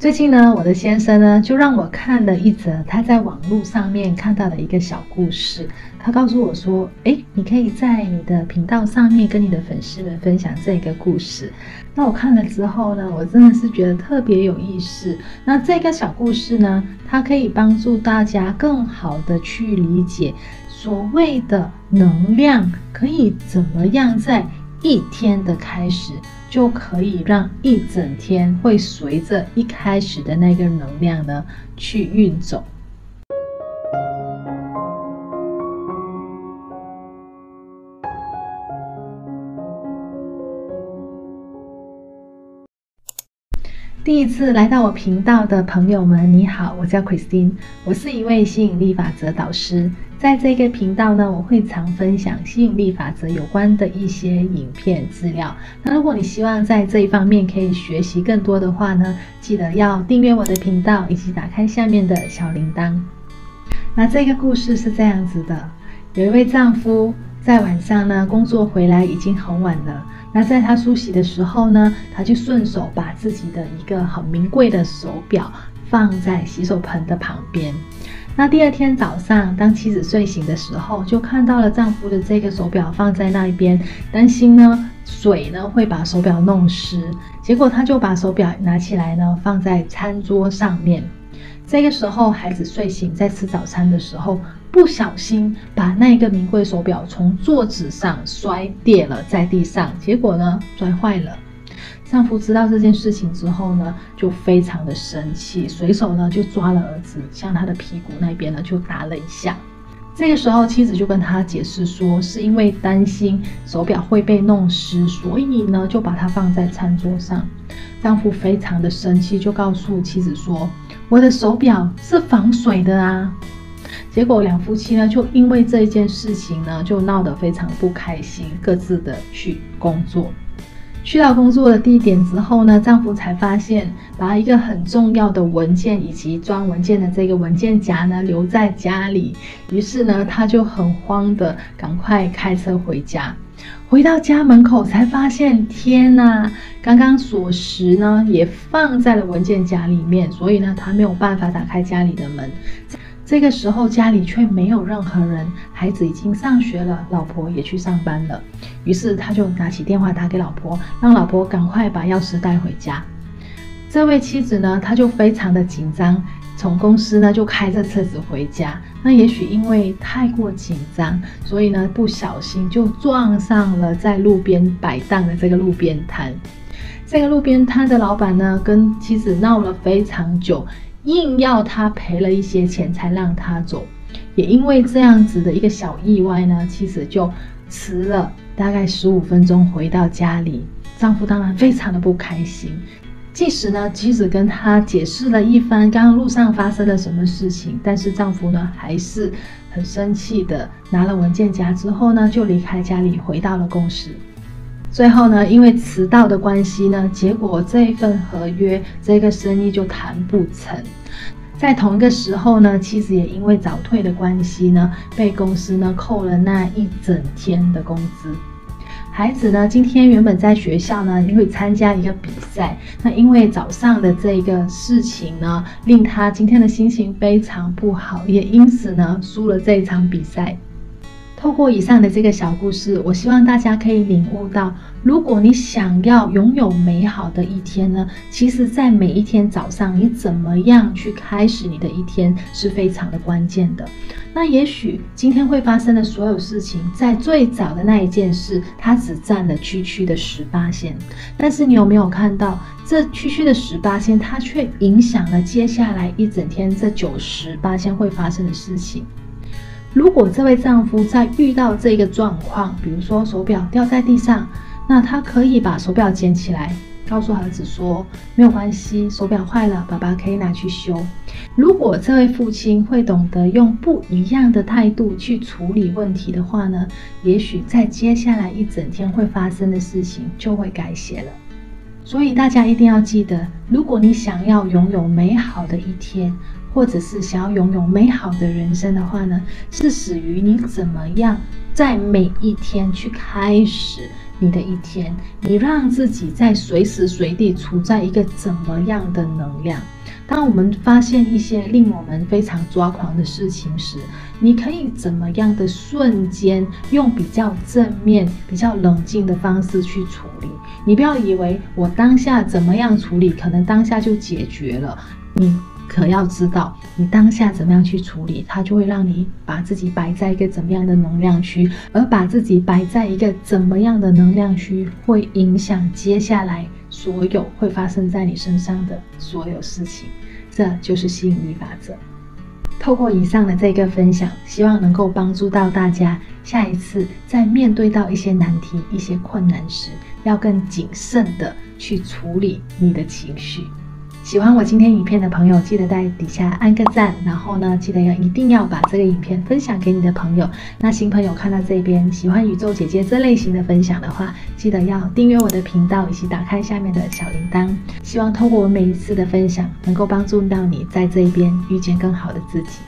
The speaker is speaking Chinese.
最近呢，我的先生呢就让我看了一则他在网络上面看到的一个小故事。他告诉我说：“诶，你可以在你的频道上面跟你的粉丝们分享这个故事。”那我看了之后呢，我真的是觉得特别有意思。那这个小故事呢，它可以帮助大家更好的去理解所谓的能量可以怎么样在一天的开始。就可以让一整天会随着一开始的那个能量呢去运走。第一次来到我频道的朋友们，你好，我叫 Christine，我是一位吸引力法则导师。在这个频道呢，我会常分享吸引力法则有关的一些影片资料。那如果你希望在这一方面可以学习更多的话呢，记得要订阅我的频道，以及打开下面的小铃铛。那这个故事是这样子的：有一位丈夫在晚上呢工作回来已经很晚了。那在他梳洗的时候呢，他就顺手把自己的一个很名贵的手表放在洗手盆的旁边。那第二天早上，当妻子睡醒的时候，就看到了丈夫的这个手表放在那一边，担心呢水呢会把手表弄湿，结果他就把手表拿起来呢放在餐桌上面。这个时候，孩子睡醒在吃早餐的时候，不小心把那个名贵手表从桌子上摔跌了在地上，结果呢摔坏了。丈夫知道这件事情之后呢，就非常的生气，随手呢就抓了儿子，向他的屁股那边呢就打了一下。这个时候，妻子就跟他解释说，是因为担心手表会被弄湿，所以呢就把它放在餐桌上。丈夫非常的生气，就告诉妻子说：“我的手表是防水的啊。”结果两夫妻呢，就因为这件事情呢，就闹得非常不开心，各自的去工作。去到工作的地点之后呢，丈夫才发现把一个很重要的文件以及装文件的这个文件夹呢留在家里。于是呢，他就很慌的赶快开车回家。回到家门口才发现，天哪，刚刚锁匙呢也放在了文件夹里面，所以呢，他没有办法打开家里的门。这个时候家里却没有任何人，孩子已经上学了，老婆也去上班了。于是他就拿起电话打给老婆，让老婆赶快把钥匙带回家。这位妻子呢，她就非常的紧张，从公司呢就开着车子回家。那也许因为太过紧张，所以呢不小心就撞上了在路边摆档的这个路边摊。这个路边摊的老板呢，跟妻子闹了非常久。硬要他赔了一些钱才让他走，也因为这样子的一个小意外呢，妻子就迟了大概十五分钟回到家里。丈夫当然非常的不开心，即使呢妻子跟他解释了一番刚刚路上发生了什么事情，但是丈夫呢还是很生气的拿了文件夹之后呢就离开家里回到了公司。最后呢，因为迟到的关系呢，结果这一份合约这个生意就谈不成。在同一个时候呢，妻子也因为早退的关系呢，被公司呢扣了那一整天的工资。孩子呢，今天原本在学校呢，因为参加一个比赛，那因为早上的这个事情呢，令他今天的心情非常不好，也因此呢，输了这一场比赛。透过以上的这个小故事，我希望大家可以领悟到，如果你想要拥有美好的一天呢，其实，在每一天早上，你怎么样去开始你的一天是非常的关键的。那也许今天会发生的所有事情，在最早的那一件事，它只占了区区的十八线，但是你有没有看到，这区区的十八线，它却影响了接下来一整天这九十八线会发生的事情。如果这位丈夫在遇到这个状况，比如说手表掉在地上，那他可以把手表捡起来，告诉儿子说没有关系，手表坏了，爸爸可以拿去修。如果这位父亲会懂得用不一样的态度去处理问题的话呢，也许在接下来一整天会发生的事情就会改写了。所以大家一定要记得，如果你想要拥有美好的一天，或者是想要拥有美好的人生的话呢，是始于你怎么样在每一天去开始你的一天，你让自己在随时随地处在一个怎么样的能量？当我们发现一些令我们非常抓狂的事情时，你可以怎么样的瞬间用比较正面、比较冷静的方式去处理？你不要以为我当下怎么样处理，可能当下就解决了。你。可要知道，你当下怎么样去处理，它就会让你把自己摆在一个怎么样的能量区，而把自己摆在一个怎么样的能量区，会影响接下来所有会发生在你身上的所有事情。这就是吸引力法则。透过以上的这个分享，希望能够帮助到大家，下一次在面对到一些难题、一些困难时，要更谨慎地去处理你的情绪。喜欢我今天影片的朋友，记得在底下按个赞，然后呢，记得要一定要把这个影片分享给你的朋友。那新朋友看到这边，喜欢宇宙姐姐这类型的分享的话，记得要订阅我的频道，以及打开下面的小铃铛。希望通过我每一次的分享，能够帮助到你在这一边遇见更好的自己。